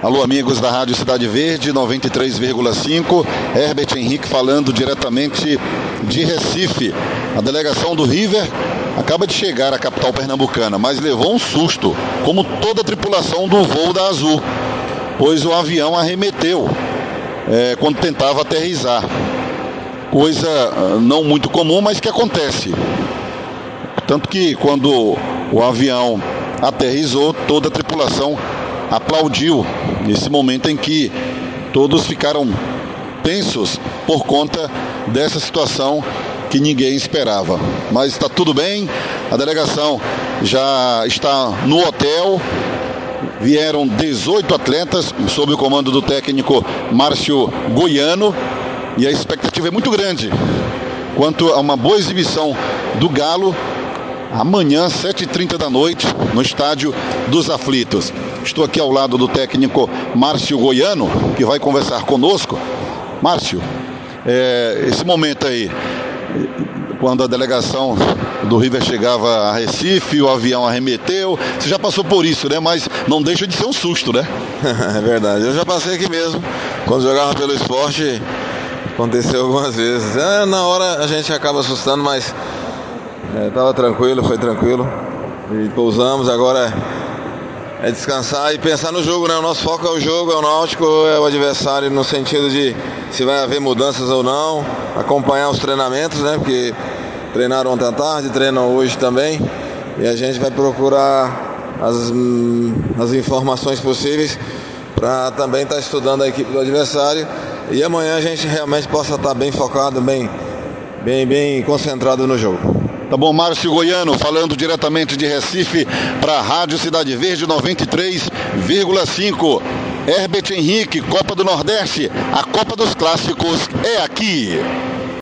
Alô, amigos da Rádio Cidade Verde 93,5. Herbert Henrique falando diretamente de Recife. A delegação do River acaba de chegar à capital pernambucana, mas levou um susto, como toda a tripulação do voo da Azul, pois o avião arremeteu é, quando tentava aterrizar. Coisa ah, não muito comum, mas que acontece. Tanto que quando o avião aterrizou, toda a tripulação aplaudiu nesse momento em que todos ficaram tensos por conta dessa situação que ninguém esperava. Mas está tudo bem, a delegação já está no hotel. Vieram 18 atletas sob o comando do técnico Márcio Goiano e a expectativa é muito grande quanto a uma boa exibição do Galo amanhã, 7h30 da noite, no estádio dos Aflitos. Estou aqui ao lado do técnico Márcio Goiano, que vai conversar conosco. Márcio, é, esse momento aí, quando a delegação do River chegava a Recife, o avião arremeteu. Você já passou por isso, né? Mas não deixa de ser um susto, né? é verdade. Eu já passei aqui mesmo. Quando jogava pelo esporte, aconteceu algumas vezes. É, na hora a gente acaba assustando, mas é, tava tranquilo, foi tranquilo. E pousamos, agora é, é descansar e pensar no jogo, né? O nosso foco é o jogo, é o Náutico, é o adversário no sentido de se vai haver mudanças ou não, acompanhar os treinamentos, né? Porque treinaram ontem à tarde, treinam hoje também. E a gente vai procurar as, as informações possíveis para também estar tá estudando a equipe do adversário. E amanhã a gente realmente possa estar tá bem focado, bem, bem, bem concentrado no jogo. Tá bom, Márcio Goiano, falando diretamente de Recife para a Rádio Cidade Verde 93,5. Herbert Henrique, Copa do Nordeste, a Copa dos Clássicos é aqui.